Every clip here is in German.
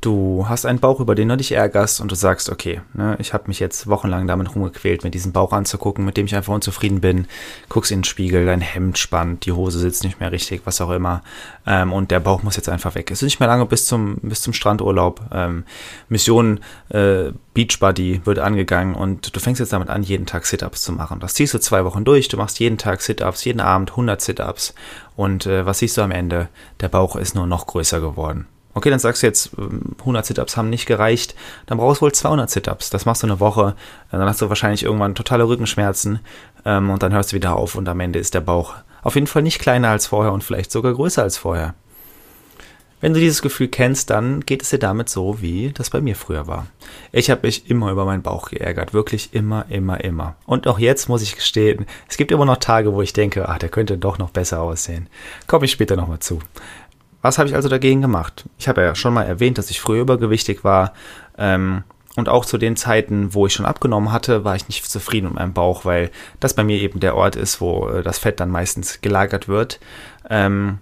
Du hast einen Bauch, über den du dich ärgerst und du sagst, okay, ne, ich habe mich jetzt wochenlang damit rumgequält, mir diesen Bauch anzugucken, mit dem ich einfach unzufrieden bin. Guckst in den Spiegel, dein Hemd spannt, die Hose sitzt nicht mehr richtig, was auch immer. Ähm, und der Bauch muss jetzt einfach weg. Es ist nicht mehr lange bis zum, bis zum Strandurlaub. Ähm, Mission äh, Beachbody wird angegangen und du fängst jetzt damit an, jeden Tag Sit-Ups zu machen. Das ziehst du zwei Wochen durch, du machst jeden Tag Sit-Ups, jeden Abend 100 Sit-Ups. Und äh, was siehst du am Ende? Der Bauch ist nur noch größer geworden. Okay, dann sagst du jetzt, 100 ähm, Sit-Ups haben nicht gereicht, dann brauchst du wohl 200 Sit-Ups. Das machst du eine Woche, dann hast du wahrscheinlich irgendwann totale Rückenschmerzen ähm, und dann hörst du wieder auf und am Ende ist der Bauch auf jeden Fall nicht kleiner als vorher und vielleicht sogar größer als vorher. Wenn du dieses Gefühl kennst, dann geht es dir damit so, wie das bei mir früher war. Ich habe mich immer über meinen Bauch geärgert, wirklich immer, immer, immer. Und auch jetzt muss ich gestehen, es gibt immer noch Tage, wo ich denke, ach, der könnte doch noch besser aussehen. Komme ich später nochmal zu. Was habe ich also dagegen gemacht? Ich habe ja schon mal erwähnt, dass ich früher übergewichtig war. Ähm, und auch zu den Zeiten, wo ich schon abgenommen hatte, war ich nicht zufrieden mit meinem Bauch, weil das bei mir eben der Ort ist, wo äh, das Fett dann meistens gelagert wird. Ähm,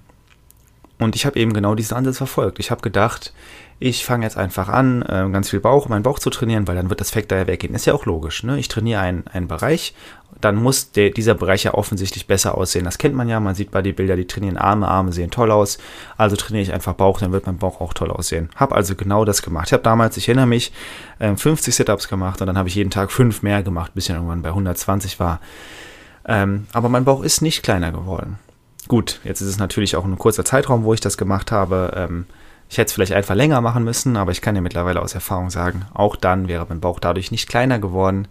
und ich habe eben genau diesen Ansatz verfolgt. Ich habe gedacht, ich fange jetzt einfach an, äh, ganz viel Bauch, meinen Bauch zu trainieren, weil dann wird das Fett da ja weggehen. Ist ja auch logisch. Ne? Ich trainiere einen, einen Bereich, dann muss der, dieser Bereich ja offensichtlich besser aussehen. Das kennt man ja, man sieht bei den Bildern, die trainieren Arme, Arme sehen toll aus. Also trainiere ich einfach Bauch, dann wird mein Bauch auch toll aussehen. Hab also genau das gemacht. Ich habe damals, ich erinnere mich, 50 ähm, Sit-Ups gemacht und dann habe ich jeden Tag fünf mehr gemacht, bis ich irgendwann bei 120 war. Ähm, aber mein Bauch ist nicht kleiner geworden. Gut, jetzt ist es natürlich auch ein kurzer Zeitraum, wo ich das gemacht habe. Ähm, ich hätte es vielleicht einfach länger machen müssen, aber ich kann dir mittlerweile aus Erfahrung sagen, auch dann wäre mein Bauch dadurch nicht kleiner geworden.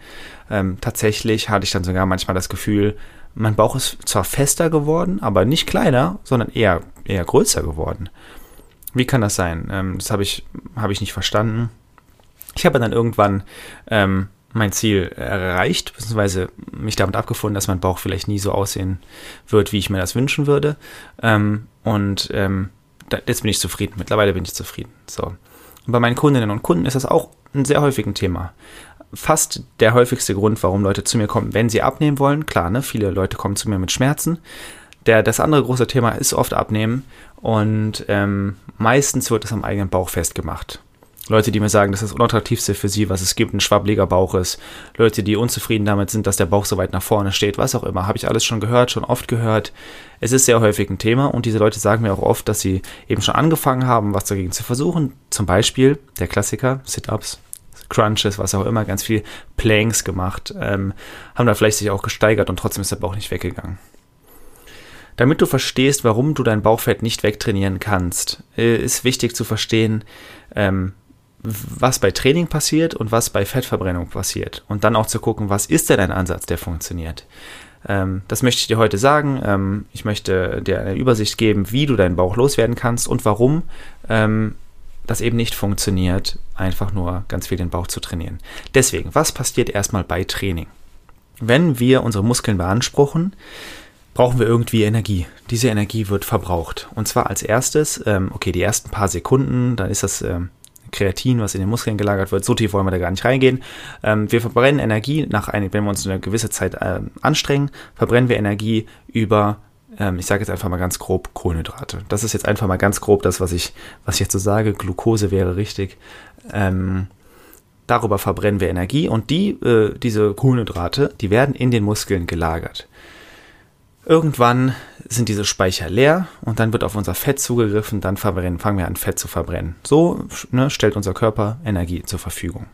Ähm, tatsächlich hatte ich dann sogar manchmal das Gefühl, mein Bauch ist zwar fester geworden, aber nicht kleiner, sondern eher, eher größer geworden. Wie kann das sein? Ähm, das habe ich, hab ich nicht verstanden. Ich habe dann irgendwann ähm, mein Ziel erreicht, beziehungsweise mich damit abgefunden, dass mein Bauch vielleicht nie so aussehen wird, wie ich mir das wünschen würde. Ähm, und ähm, jetzt bin ich zufrieden. Mittlerweile bin ich zufrieden. So. Und bei meinen Kundinnen und Kunden ist das auch ein sehr häufiges Thema. Fast der häufigste Grund, warum Leute zu mir kommen, wenn sie abnehmen wollen. Klar, ne, viele Leute kommen zu mir mit Schmerzen. Der, das andere große Thema ist oft Abnehmen und ähm, meistens wird es am eigenen Bauch festgemacht. Leute, die mir sagen, dass das unattraktivste für sie, was es gibt, ein schwabbliger Bauch ist. Leute, die unzufrieden damit sind, dass der Bauch so weit nach vorne steht, was auch immer. Habe ich alles schon gehört, schon oft gehört. Es ist sehr häufig ein Thema und diese Leute sagen mir auch oft, dass sie eben schon angefangen haben, was dagegen zu versuchen. Zum Beispiel der Klassiker, Sit-Ups, Crunches, was auch immer, ganz viel Planks gemacht, ähm, haben da vielleicht sich auch gesteigert und trotzdem ist der Bauch nicht weggegangen. Damit du verstehst, warum du dein Bauchfett nicht wegtrainieren kannst, äh, ist wichtig zu verstehen, ähm, was bei Training passiert und was bei Fettverbrennung passiert. Und dann auch zu gucken, was ist denn ein Ansatz, der funktioniert. Ähm, das möchte ich dir heute sagen. Ähm, ich möchte dir eine Übersicht geben, wie du deinen Bauch loswerden kannst und warum ähm, das eben nicht funktioniert, einfach nur ganz viel den Bauch zu trainieren. Deswegen, was passiert erstmal bei Training? Wenn wir unsere Muskeln beanspruchen, brauchen wir irgendwie Energie. Diese Energie wird verbraucht. Und zwar als erstes, ähm, okay, die ersten paar Sekunden, dann ist das ähm, Kreatin, was in den Muskeln gelagert wird. So tief wollen wir da gar nicht reingehen. Ähm, wir verbrennen Energie, nach ein, wenn wir uns eine gewisse Zeit ähm, anstrengen, verbrennen wir Energie über, ähm, ich sage jetzt einfach mal ganz grob, Kohlenhydrate. Das ist jetzt einfach mal ganz grob das, was ich, was ich jetzt so sage. Glucose wäre richtig. Ähm, darüber verbrennen wir Energie und die, äh, diese Kohlenhydrate, die werden in den Muskeln gelagert. Irgendwann sind diese Speicher leer und dann wird auf unser Fett zugegriffen, dann fangen wir an, Fett zu verbrennen. So ne, stellt unser Körper Energie zur Verfügung.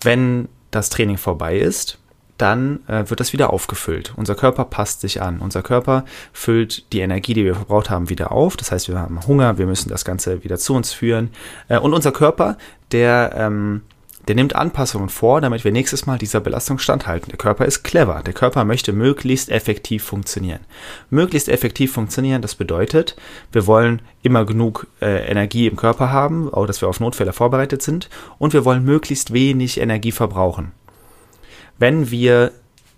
Wenn das Training vorbei ist, dann äh, wird das wieder aufgefüllt. Unser Körper passt sich an. Unser Körper füllt die Energie, die wir verbraucht haben, wieder auf. Das heißt, wir haben Hunger, wir müssen das Ganze wieder zu uns führen. Äh, und unser Körper, der ähm, der nimmt Anpassungen vor, damit wir nächstes Mal dieser Belastung standhalten. Der Körper ist clever. Der Körper möchte möglichst effektiv funktionieren. Möglichst effektiv funktionieren, das bedeutet, wir wollen immer genug äh, Energie im Körper haben, auch dass wir auf Notfälle vorbereitet sind und wir wollen möglichst wenig Energie verbrauchen. Wenn wir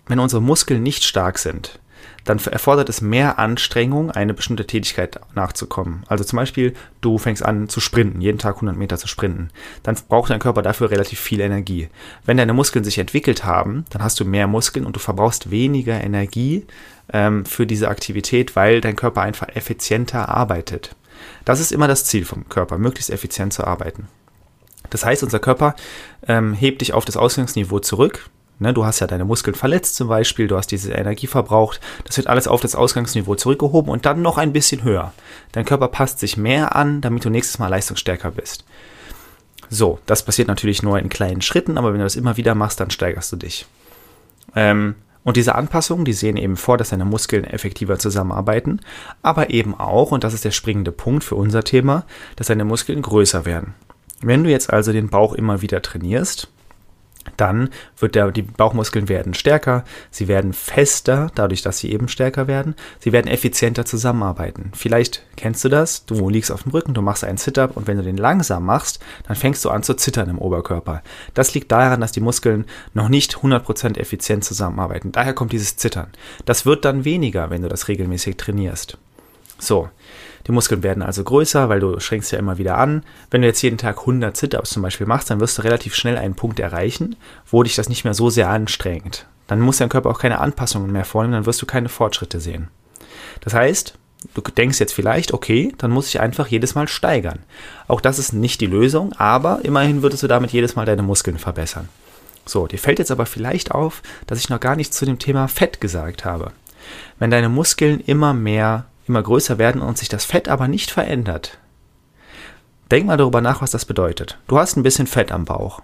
wenn unsere Muskeln nicht stark sind, dann erfordert es mehr Anstrengung, eine bestimmte Tätigkeit nachzukommen. Also zum Beispiel, du fängst an zu sprinten, jeden Tag 100 Meter zu sprinten. Dann braucht dein Körper dafür relativ viel Energie. Wenn deine Muskeln sich entwickelt haben, dann hast du mehr Muskeln und du verbrauchst weniger Energie ähm, für diese Aktivität, weil dein Körper einfach effizienter arbeitet. Das ist immer das Ziel vom Körper, möglichst effizient zu arbeiten. Das heißt, unser Körper ähm, hebt dich auf das Ausgangsniveau zurück. Ne, du hast ja deine Muskeln verletzt zum Beispiel, du hast diese Energie verbraucht. Das wird alles auf das Ausgangsniveau zurückgehoben und dann noch ein bisschen höher. Dein Körper passt sich mehr an, damit du nächstes Mal leistungsstärker bist. So, das passiert natürlich nur in kleinen Schritten, aber wenn du das immer wieder machst, dann steigerst du dich. Ähm, und diese Anpassungen, die sehen eben vor, dass deine Muskeln effektiver zusammenarbeiten, aber eben auch, und das ist der springende Punkt für unser Thema, dass deine Muskeln größer werden. Wenn du jetzt also den Bauch immer wieder trainierst, dann wird der, die Bauchmuskeln werden stärker, sie werden fester, dadurch, dass sie eben stärker werden, sie werden effizienter zusammenarbeiten. Vielleicht kennst du das, du liegst auf dem Rücken, du machst einen Sit-up und wenn du den langsam machst, dann fängst du an zu zittern im Oberkörper. Das liegt daran, dass die Muskeln noch nicht 100% effizient zusammenarbeiten. Daher kommt dieses Zittern. Das wird dann weniger, wenn du das regelmäßig trainierst. So, die Muskeln werden also größer, weil du schränkst ja immer wieder an. Wenn du jetzt jeden Tag 100 Sit-Ups zum Beispiel machst, dann wirst du relativ schnell einen Punkt erreichen, wo dich das nicht mehr so sehr anstrengt. Dann muss dein Körper auch keine Anpassungen mehr vornehmen, dann wirst du keine Fortschritte sehen. Das heißt, du denkst jetzt vielleicht, okay, dann muss ich einfach jedes Mal steigern. Auch das ist nicht die Lösung, aber immerhin würdest du damit jedes Mal deine Muskeln verbessern. So, dir fällt jetzt aber vielleicht auf, dass ich noch gar nichts zu dem Thema Fett gesagt habe. Wenn deine Muskeln immer mehr immer größer werden und sich das Fett aber nicht verändert. Denk mal darüber nach, was das bedeutet. Du hast ein bisschen Fett am Bauch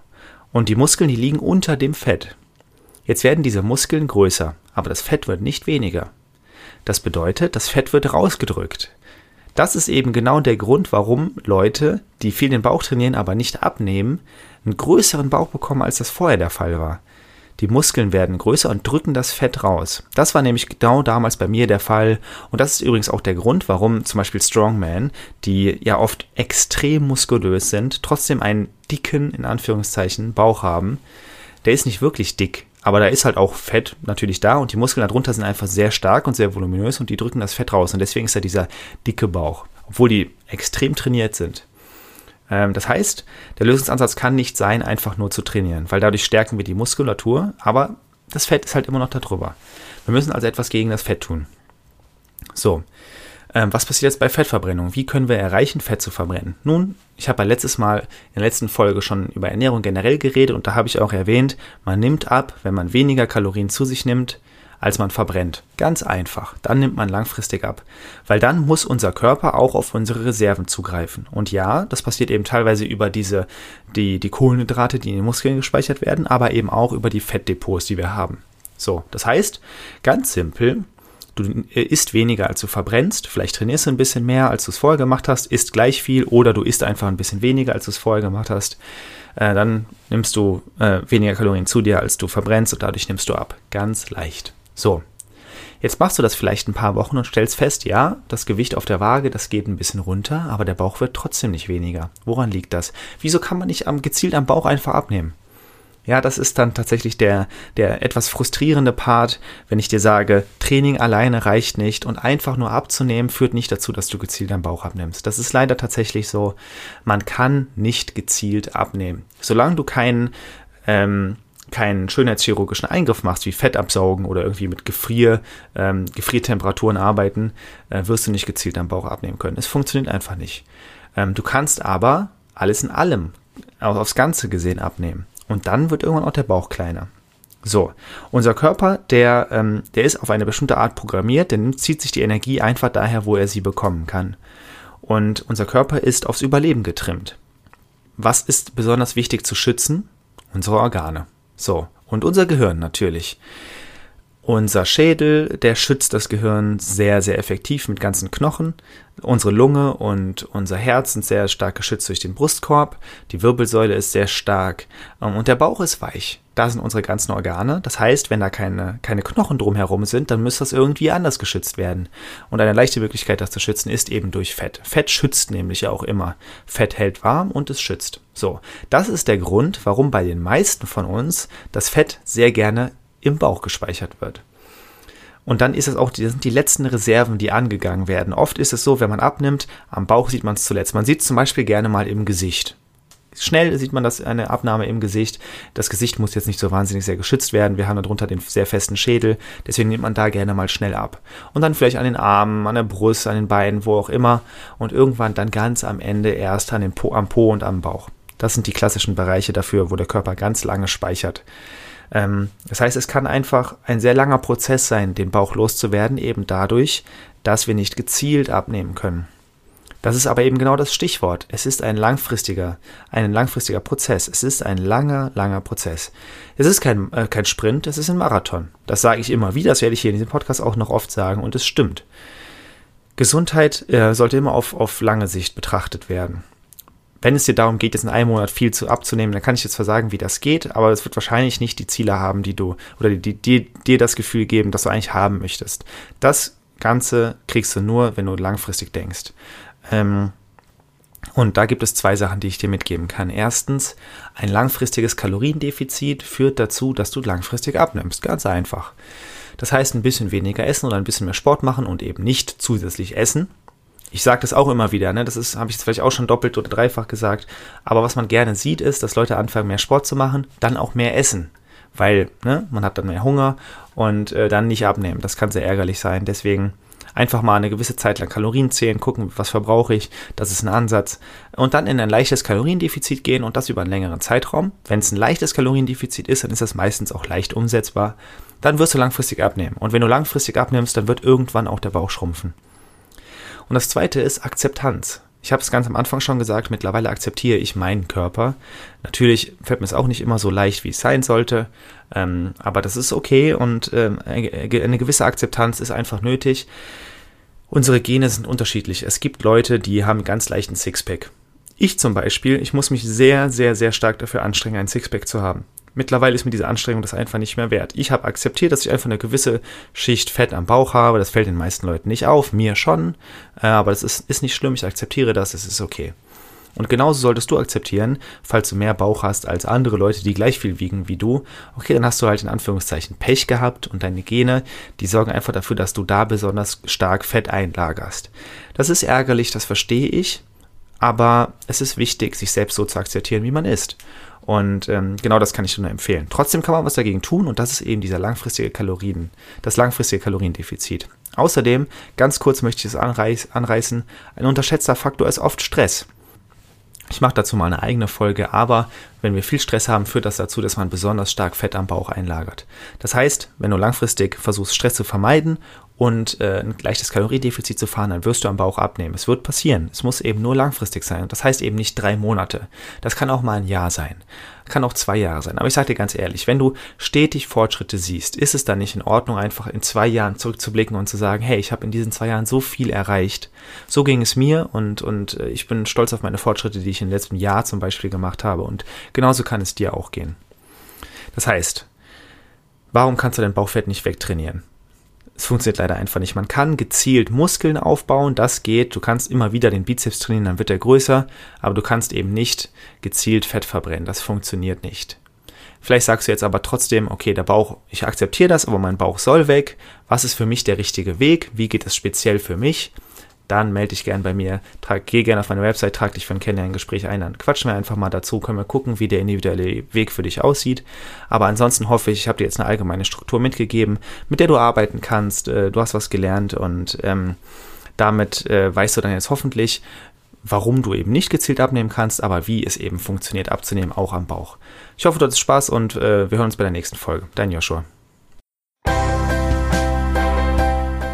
und die Muskeln, die liegen unter dem Fett. Jetzt werden diese Muskeln größer, aber das Fett wird nicht weniger. Das bedeutet, das Fett wird rausgedrückt. Das ist eben genau der Grund, warum Leute, die viel den Bauch trainieren, aber nicht abnehmen, einen größeren Bauch bekommen, als das vorher der Fall war. Die Muskeln werden größer und drücken das Fett raus. Das war nämlich genau damals bei mir der Fall. Und das ist übrigens auch der Grund, warum zum Beispiel Strongmen, die ja oft extrem muskulös sind, trotzdem einen dicken, in Anführungszeichen, Bauch haben. Der ist nicht wirklich dick, aber da ist halt auch Fett natürlich da und die Muskeln darunter sind einfach sehr stark und sehr voluminös und die drücken das Fett raus. Und deswegen ist da dieser dicke Bauch, obwohl die extrem trainiert sind. Ähm, das heißt, der Lösungsansatz kann nicht sein, einfach nur zu trainieren, weil dadurch stärken wir die Muskulatur, aber das Fett ist halt immer noch darüber. Wir müssen also etwas gegen das Fett tun. So, ähm, was passiert jetzt bei Fettverbrennung? Wie können wir erreichen, Fett zu verbrennen? Nun, ich habe ja letztes Mal in der letzten Folge schon über Ernährung generell geredet und da habe ich auch erwähnt, man nimmt ab, wenn man weniger Kalorien zu sich nimmt, als man verbrennt. Ganz einfach. Dann nimmt man langfristig ab. Weil dann muss unser Körper auch auf unsere Reserven zugreifen. Und ja, das passiert eben teilweise über diese, die, die Kohlenhydrate, die in den Muskeln gespeichert werden, aber eben auch über die Fettdepots, die wir haben. So, das heißt, ganz simpel, du isst weniger, als du verbrennst, vielleicht trainierst du ein bisschen mehr, als du es vorher gemacht hast, isst gleich viel oder du isst einfach ein bisschen weniger, als du es vorher gemacht hast, äh, dann nimmst du äh, weniger Kalorien zu dir, als du verbrennst und dadurch nimmst du ab. Ganz leicht. So, jetzt machst du das vielleicht ein paar Wochen und stellst fest, ja, das Gewicht auf der Waage, das geht ein bisschen runter, aber der Bauch wird trotzdem nicht weniger. Woran liegt das? Wieso kann man nicht am, gezielt am Bauch einfach abnehmen? Ja, das ist dann tatsächlich der, der etwas frustrierende Part, wenn ich dir sage, Training alleine reicht nicht und einfach nur abzunehmen führt nicht dazu, dass du gezielt am Bauch abnimmst. Das ist leider tatsächlich so. Man kann nicht gezielt abnehmen. Solange du keinen ähm, keinen schönheitschirurgischen Eingriff machst, wie Fett absaugen oder irgendwie mit Gefrier, ähm, Gefriertemperaturen arbeiten, äh, wirst du nicht gezielt am Bauch abnehmen können. Es funktioniert einfach nicht. Ähm, du kannst aber alles in allem, auch aufs Ganze gesehen, abnehmen. Und dann wird irgendwann auch der Bauch kleiner. So, unser Körper, der, ähm, der ist auf eine bestimmte Art programmiert, der zieht sich die Energie einfach daher, wo er sie bekommen kann. Und unser Körper ist aufs Überleben getrimmt. Was ist besonders wichtig zu schützen? Unsere Organe. So, und unser Gehirn natürlich. Unser Schädel, der schützt das Gehirn sehr, sehr effektiv mit ganzen Knochen. Unsere Lunge und unser Herz sind sehr stark geschützt durch den Brustkorb. Die Wirbelsäule ist sehr stark ähm, und der Bauch ist weich. Da sind unsere ganzen Organe. Das heißt, wenn da keine, keine Knochen drumherum sind, dann müsste das irgendwie anders geschützt werden. Und eine leichte Möglichkeit, das zu schützen, ist eben durch Fett. Fett schützt nämlich ja auch immer. Fett hält warm und es schützt. So, das ist der Grund, warum bei den meisten von uns das Fett sehr gerne im Bauch gespeichert wird. Und dann ist es auch, das sind die letzten Reserven, die angegangen werden. Oft ist es so, wenn man abnimmt, am Bauch sieht man es zuletzt. Man sieht es zum Beispiel gerne mal im Gesicht. Schnell sieht man das eine Abnahme im Gesicht. Das Gesicht muss jetzt nicht so wahnsinnig sehr geschützt werden. Wir haben darunter den sehr festen Schädel. Deswegen nimmt man da gerne mal schnell ab. Und dann vielleicht an den Armen, an der Brust, an den Beinen, wo auch immer. Und irgendwann dann ganz am Ende erst an den po, am Po und am Bauch. Das sind die klassischen Bereiche dafür, wo der Körper ganz lange speichert. Ähm, das heißt, es kann einfach ein sehr langer Prozess sein, den Bauch loszuwerden, eben dadurch, dass wir nicht gezielt abnehmen können. Das ist aber eben genau das Stichwort. Es ist ein langfristiger, ein langfristiger Prozess. Es ist ein langer, langer Prozess. Es ist kein, äh, kein Sprint, es ist ein Marathon. Das sage ich immer wieder, das werde ich hier in diesem Podcast auch noch oft sagen und es stimmt. Gesundheit äh, sollte immer auf, auf lange Sicht betrachtet werden. Wenn es dir darum geht, jetzt in einem Monat viel zu abzunehmen, dann kann ich jetzt zwar sagen, wie das geht, aber es wird wahrscheinlich nicht die Ziele haben, die du oder die, die, dir das Gefühl geben, dass du eigentlich haben möchtest. Das Ganze kriegst du nur, wenn du langfristig denkst. Ähm, und da gibt es zwei Sachen, die ich dir mitgeben kann. Erstens, ein langfristiges Kaloriendefizit führt dazu, dass du langfristig abnimmst. Ganz einfach. Das heißt, ein bisschen weniger essen oder ein bisschen mehr Sport machen und eben nicht zusätzlich essen. Ich sage das auch immer wieder, ne? das ist, habe ich vielleicht auch schon doppelt oder dreifach gesagt. Aber was man gerne sieht, ist, dass Leute anfangen, mehr Sport zu machen, dann auch mehr essen. Weil ne, man hat dann mehr Hunger und äh, dann nicht abnehmen. Das kann sehr ärgerlich sein. Deswegen Einfach mal eine gewisse Zeit lang Kalorien zählen, gucken, was verbrauche ich, das ist ein Ansatz. Und dann in ein leichtes Kaloriendefizit gehen und das über einen längeren Zeitraum. Wenn es ein leichtes Kaloriendefizit ist, dann ist das meistens auch leicht umsetzbar. Dann wirst du langfristig abnehmen. Und wenn du langfristig abnimmst, dann wird irgendwann auch der Bauch schrumpfen. Und das zweite ist Akzeptanz. Ich habe es ganz am Anfang schon gesagt, mittlerweile akzeptiere ich meinen Körper. Natürlich fällt mir es auch nicht immer so leicht, wie es sein sollte, ähm, aber das ist okay und ähm, eine gewisse Akzeptanz ist einfach nötig. Unsere Gene sind unterschiedlich. Es gibt Leute, die haben ganz leichten Sixpack. Ich zum Beispiel, ich muss mich sehr, sehr, sehr stark dafür anstrengen, ein Sixpack zu haben. Mittlerweile ist mir diese Anstrengung das einfach nicht mehr wert. Ich habe akzeptiert, dass ich einfach eine gewisse Schicht Fett am Bauch habe. Das fällt den meisten Leuten nicht auf, mir schon. Äh, aber das ist, ist nicht schlimm. Ich akzeptiere das, es ist okay. Und genauso solltest du akzeptieren, falls du mehr Bauch hast als andere Leute, die gleich viel wiegen wie du. Okay, dann hast du halt in Anführungszeichen Pech gehabt und deine Gene, die sorgen einfach dafür, dass du da besonders stark Fett einlagerst. Das ist ärgerlich, das verstehe ich. Aber es ist wichtig, sich selbst so zu akzeptieren, wie man ist. Und ähm, genau das kann ich nur empfehlen. Trotzdem kann man was dagegen tun und das ist eben dieser langfristige Kalorien, das langfristige Kaloriendefizit. Außerdem, ganz kurz möchte ich es anreiß, anreißen, ein unterschätzter Faktor ist oft Stress. Ich mache dazu mal eine eigene Folge, aber wenn wir viel Stress haben, führt das dazu, dass man besonders stark Fett am Bauch einlagert. Das heißt, wenn du langfristig versuchst, Stress zu vermeiden und äh, ein leichtes Kaloriedefizit zu fahren, dann wirst du am Bauch abnehmen. Es wird passieren. Es muss eben nur langfristig sein. Das heißt eben nicht drei Monate. Das kann auch mal ein Jahr sein. Kann auch zwei Jahre sein. Aber ich sage dir ganz ehrlich, wenn du stetig Fortschritte siehst, ist es dann nicht in Ordnung, einfach in zwei Jahren zurückzublicken und zu sagen, hey, ich habe in diesen zwei Jahren so viel erreicht. So ging es mir und, und äh, ich bin stolz auf meine Fortschritte, die ich im letzten Jahr zum Beispiel gemacht habe. Und genauso kann es dir auch gehen. Das heißt, warum kannst du dein Bauchfett nicht wegtrainieren? Es funktioniert leider einfach nicht. Man kann gezielt Muskeln aufbauen, das geht. Du kannst immer wieder den Bizeps trainieren, dann wird er größer, aber du kannst eben nicht gezielt Fett verbrennen. Das funktioniert nicht. Vielleicht sagst du jetzt aber trotzdem, okay, der Bauch, ich akzeptiere das, aber mein Bauch soll weg. Was ist für mich der richtige Weg? Wie geht es speziell für mich? Dann melde dich gern bei mir. Trag, geh gerne auf meine Website, trag dich für ein Kennenlerngespräch ein. Dann quatschen wir einfach mal dazu, können wir gucken, wie der individuelle Weg für dich aussieht. Aber ansonsten hoffe ich, ich habe dir jetzt eine allgemeine Struktur mitgegeben, mit der du arbeiten kannst. Äh, du hast was gelernt und ähm, damit äh, weißt du dann jetzt hoffentlich, warum du eben nicht gezielt abnehmen kannst, aber wie es eben funktioniert abzunehmen, auch am Bauch. Ich hoffe, du hattest Spaß und äh, wir hören uns bei der nächsten Folge. Dein Joshua.